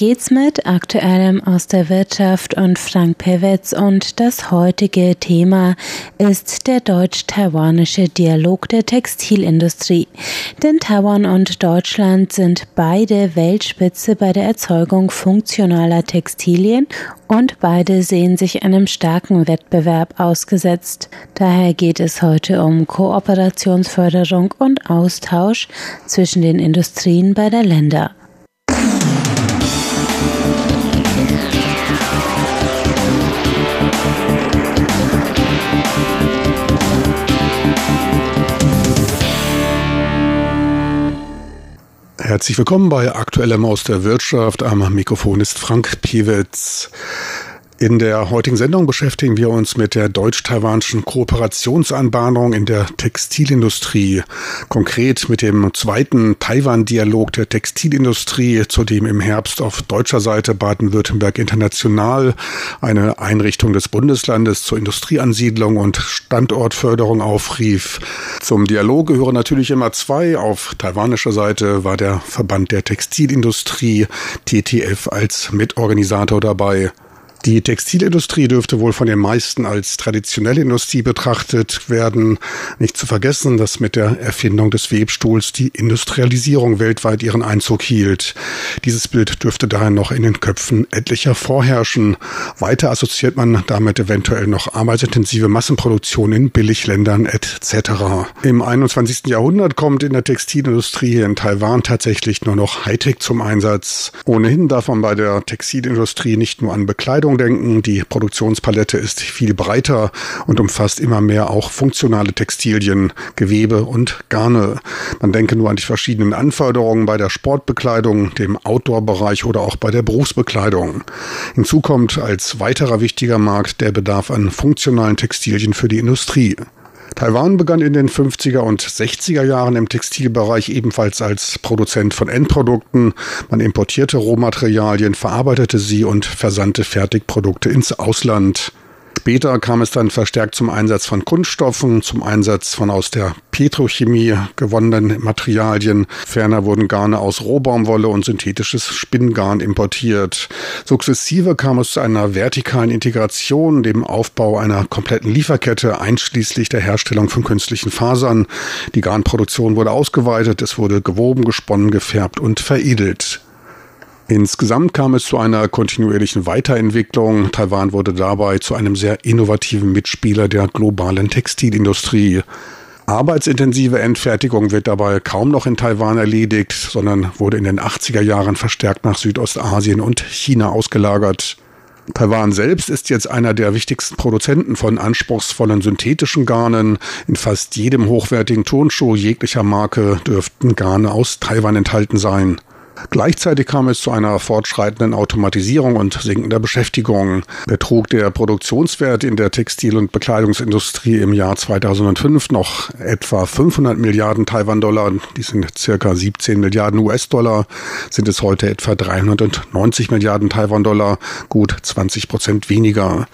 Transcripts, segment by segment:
geht's mit Aktuellem aus der Wirtschaft und Frank Pewitz und das heutige Thema ist der deutsch-taiwanische Dialog der Textilindustrie. Denn Taiwan und Deutschland sind beide Weltspitze bei der Erzeugung funktionaler Textilien und beide sehen sich einem starken Wettbewerb ausgesetzt. Daher geht es heute um Kooperationsförderung und Austausch zwischen den Industrien beider Länder. Herzlich willkommen bei Aktuellem aus der Wirtschaft. Am Mikrofon ist Frank Piewitz. In der heutigen Sendung beschäftigen wir uns mit der deutsch-taiwanischen Kooperationsanbahnung in der Textilindustrie. Konkret mit dem zweiten Taiwan-Dialog der Textilindustrie, zu dem im Herbst auf deutscher Seite Baden-Württemberg International eine Einrichtung des Bundeslandes zur Industrieansiedlung und Standortförderung aufrief. Zum Dialog gehören natürlich immer zwei. Auf taiwanischer Seite war der Verband der Textilindustrie TTF als Mitorganisator dabei. Die Textilindustrie dürfte wohl von den meisten als traditionelle Industrie betrachtet werden. Nicht zu vergessen, dass mit der Erfindung des Webstuhls die Industrialisierung weltweit ihren Einzug hielt. Dieses Bild dürfte daher noch in den Köpfen etlicher vorherrschen. Weiter assoziiert man damit eventuell noch arbeitsintensive Massenproduktion in Billigländern etc. Im 21. Jahrhundert kommt in der Textilindustrie in Taiwan tatsächlich nur noch Hightech zum Einsatz. Ohnehin darf man bei der Textilindustrie nicht nur an Bekleidung Kleidung denken. Die Produktionspalette ist viel breiter und umfasst immer mehr auch funktionale Textilien, Gewebe und Garne. Man denke nur an die verschiedenen Anforderungen bei der Sportbekleidung, dem Outdoor-Bereich oder auch bei der Berufsbekleidung. Hinzu kommt als weiterer wichtiger Markt der Bedarf an funktionalen Textilien für die Industrie. Taiwan begann in den 50er und 60er Jahren im Textilbereich ebenfalls als Produzent von Endprodukten. Man importierte Rohmaterialien, verarbeitete sie und versandte Fertigprodukte ins Ausland. Später kam es dann verstärkt zum Einsatz von Kunststoffen, zum Einsatz von aus der Petrochemie gewonnenen Materialien. Ferner wurden Garne aus Rohbaumwolle und synthetisches Spinngarn importiert. Sukzessive kam es zu einer vertikalen Integration, dem Aufbau einer kompletten Lieferkette, einschließlich der Herstellung von künstlichen Fasern. Die Garnproduktion wurde ausgeweitet, es wurde gewoben, gesponnen, gefärbt und veredelt. Insgesamt kam es zu einer kontinuierlichen Weiterentwicklung. Taiwan wurde dabei zu einem sehr innovativen Mitspieler der globalen Textilindustrie. Arbeitsintensive Endfertigung wird dabei kaum noch in Taiwan erledigt, sondern wurde in den 80er Jahren verstärkt nach Südostasien und China ausgelagert. Taiwan selbst ist jetzt einer der wichtigsten Produzenten von anspruchsvollen synthetischen Garnen. In fast jedem hochwertigen Turnschuh jeglicher Marke dürften Garne aus Taiwan enthalten sein. Gleichzeitig kam es zu einer fortschreitenden Automatisierung und sinkender Beschäftigung. Betrug der Produktionswert in der Textil- und Bekleidungsindustrie im Jahr 2005 noch etwa 500 Milliarden Taiwan-Dollar, die sind circa 17 Milliarden US-Dollar, sind es heute etwa 390 Milliarden Taiwan-Dollar, gut 20 Prozent weniger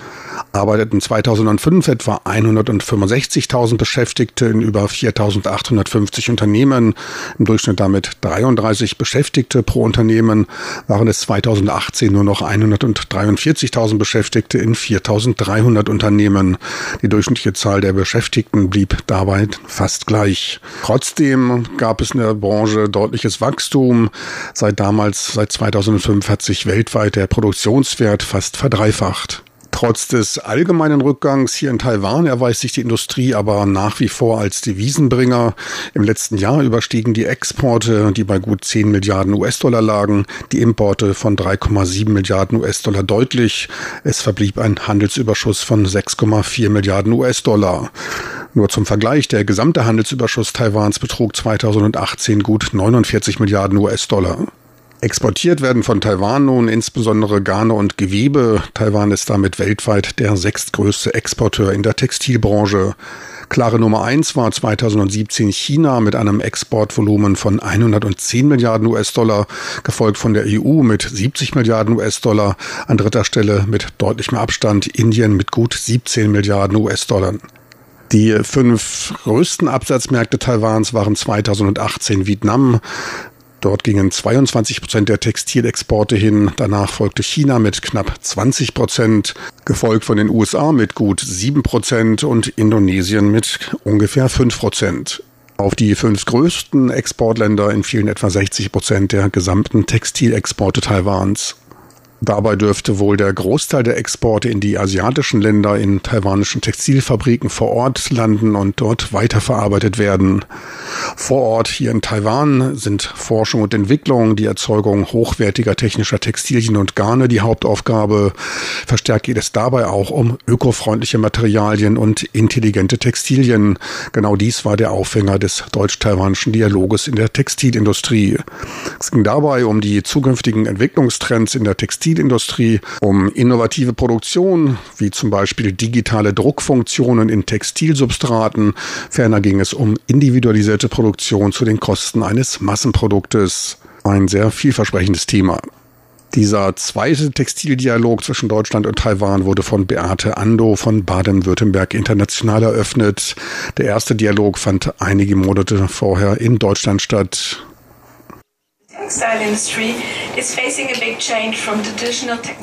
arbeiteten 2005 etwa 165.000 Beschäftigte in über 4.850 Unternehmen, im Durchschnitt damit 33 Beschäftigte pro Unternehmen, waren es 2018 nur noch 143.000 Beschäftigte in 4.300 Unternehmen. Die durchschnittliche Zahl der Beschäftigten blieb dabei fast gleich. Trotzdem gab es in der Branche deutliches Wachstum. Seit damals, seit 2005 hat sich weltweit der Produktionswert fast verdreifacht. Trotz des allgemeinen Rückgangs hier in Taiwan erweist sich die Industrie aber nach wie vor als Devisenbringer. Im letzten Jahr überstiegen die Exporte, die bei gut 10 Milliarden US-Dollar lagen, die Importe von 3,7 Milliarden US-Dollar deutlich. Es verblieb ein Handelsüberschuss von 6,4 Milliarden US-Dollar. Nur zum Vergleich, der gesamte Handelsüberschuss Taiwans betrug 2018 gut 49 Milliarden US-Dollar. Exportiert werden von Taiwan nun insbesondere Garne und Gewebe. Taiwan ist damit weltweit der sechstgrößte Exporteur in der Textilbranche. Klare Nummer eins war 2017 China mit einem Exportvolumen von 110 Milliarden US-Dollar, gefolgt von der EU mit 70 Milliarden US-Dollar. An dritter Stelle mit deutlichem Abstand Indien mit gut 17 Milliarden US-Dollar. Die fünf größten Absatzmärkte Taiwans waren 2018 Vietnam, Dort gingen 22 Prozent der Textilexporte hin. Danach folgte China mit knapp 20 Prozent, gefolgt von den USA mit gut 7 Prozent und Indonesien mit ungefähr 5 Prozent. Auf die fünf größten Exportländer entfielen etwa 60 Prozent der gesamten Textilexporte Taiwans. Dabei dürfte wohl der Großteil der Exporte in die asiatischen Länder in taiwanischen Textilfabriken vor Ort landen und dort weiterverarbeitet werden. Vor Ort hier in Taiwan sind Forschung und Entwicklung, die Erzeugung hochwertiger technischer Textilien und Garne die Hauptaufgabe. Verstärkt geht es dabei auch um ökofreundliche Materialien und intelligente Textilien. Genau dies war der Aufhänger des deutsch-taiwanischen Dialoges in der Textilindustrie. Es ging dabei um die zukünftigen Entwicklungstrends in der Textilindustrie Textilindustrie, um innovative Produktion, wie zum Beispiel digitale Druckfunktionen in Textilsubstraten. Ferner ging es um individualisierte Produktion zu den Kosten eines Massenproduktes. Ein sehr vielversprechendes Thema. Dieser zweite Textildialog zwischen Deutschland und Taiwan wurde von Beate Ando von Baden-Württemberg international eröffnet. Der erste Dialog fand einige Monate vorher in Deutschland statt.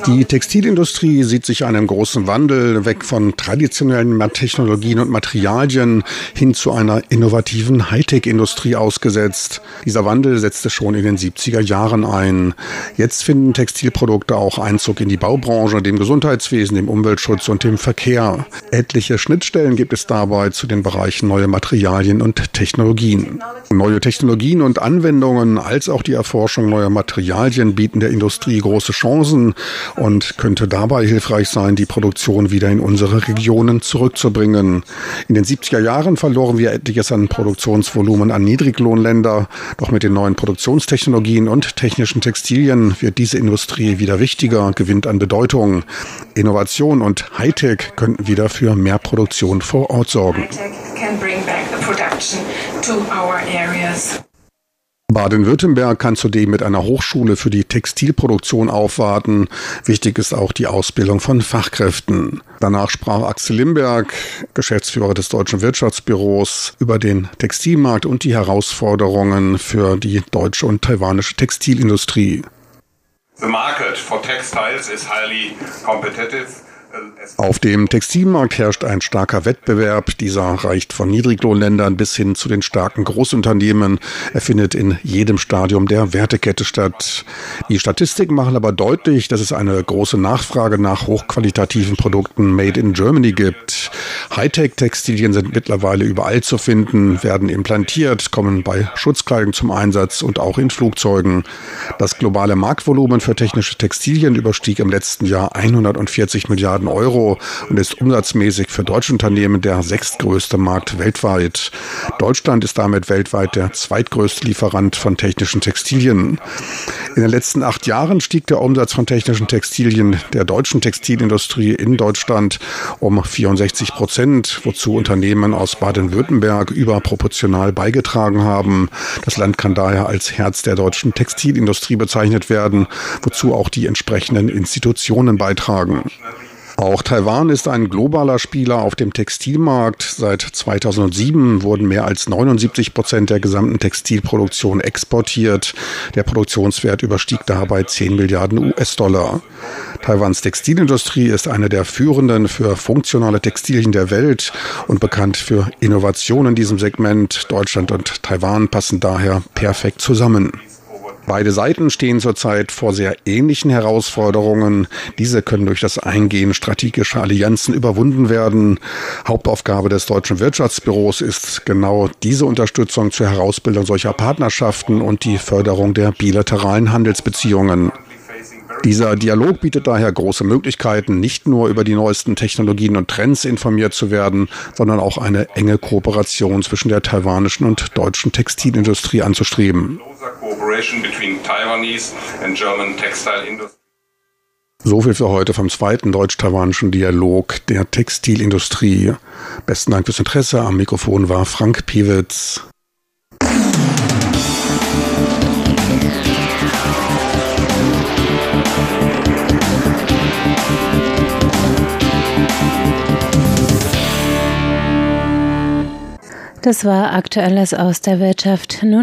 Die Textilindustrie sieht sich einem großen Wandel weg von traditionellen Technologien und Materialien hin zu einer innovativen Hightech-Industrie ausgesetzt. Dieser Wandel setzte schon in den 70er Jahren ein. Jetzt finden Textilprodukte auch Einzug in die Baubranche, dem Gesundheitswesen, dem Umweltschutz und dem Verkehr. Etliche Schnittstellen gibt es dabei zu den Bereichen neue Materialien und Technologien. Neue Technologien und Anwendungen als auch die Erforschung neuer Materialien bieten der Industrie große Chancen und könnte dabei hilfreich sein, die Produktion wieder in unsere Regionen zurückzubringen. In den 70er Jahren verloren wir etliches an Produktionsvolumen an Niedriglohnländer. Doch mit den neuen Produktionstechnologien und technischen Textilien wird diese Industrie wieder wichtiger, gewinnt an Bedeutung. Innovation und Hightech könnten wieder für mehr Produktion vor Ort sorgen. Baden-Württemberg kann zudem mit einer Hochschule für die Textilproduktion aufwarten. Wichtig ist auch die Ausbildung von Fachkräften. Danach sprach Axel Limberg, Geschäftsführer des Deutschen Wirtschaftsbüros, über den Textilmarkt und die Herausforderungen für die deutsche und taiwanische Textilindustrie. The market for textiles is highly competitive. Auf dem Textilmarkt herrscht ein starker Wettbewerb. Dieser reicht von Niedriglohnländern bis hin zu den starken Großunternehmen. Er findet in jedem Stadium der Wertekette statt. Die Statistiken machen aber deutlich, dass es eine große Nachfrage nach hochqualitativen Produkten made in Germany gibt. Hightech-Textilien sind mittlerweile überall zu finden, werden implantiert, kommen bei Schutzkleidung zum Einsatz und auch in Flugzeugen. Das globale Marktvolumen für technische Textilien überstieg im letzten Jahr 140 Milliarden Milliarden Euro und ist umsatzmäßig für deutsche Unternehmen der sechstgrößte Markt weltweit. Deutschland ist damit weltweit der zweitgrößte Lieferant von technischen Textilien. In den letzten acht Jahren stieg der Umsatz von technischen Textilien der deutschen Textilindustrie in Deutschland um 64 Prozent, wozu Unternehmen aus Baden-Württemberg überproportional beigetragen haben. Das Land kann daher als Herz der deutschen Textilindustrie bezeichnet werden, wozu auch die entsprechenden Institutionen beitragen. Auch Taiwan ist ein globaler Spieler auf dem Textilmarkt. Seit 2007 wurden mehr als 79 Prozent der gesamten Textilproduktion exportiert. Der Produktionswert überstieg dabei 10 Milliarden US-Dollar. Taiwans Textilindustrie ist eine der führenden für funktionale Textilien der Welt und bekannt für Innovationen in diesem Segment. Deutschland und Taiwan passen daher perfekt zusammen. Beide Seiten stehen zurzeit vor sehr ähnlichen Herausforderungen. Diese können durch das Eingehen strategischer Allianzen überwunden werden. Hauptaufgabe des Deutschen Wirtschaftsbüros ist genau diese Unterstützung zur Herausbildung solcher Partnerschaften und die Förderung der bilateralen Handelsbeziehungen. Dieser Dialog bietet daher große Möglichkeiten, nicht nur über die neuesten Technologien und Trends informiert zu werden, sondern auch eine enge Kooperation zwischen der taiwanischen und deutschen Textilindustrie anzustreben. So viel für heute vom zweiten deutsch-taiwanischen Dialog der Textilindustrie. Besten Dank fürs Interesse. Am Mikrofon war Frank Piewitz. Das war Aktuelles aus der Wirtschaft. Nun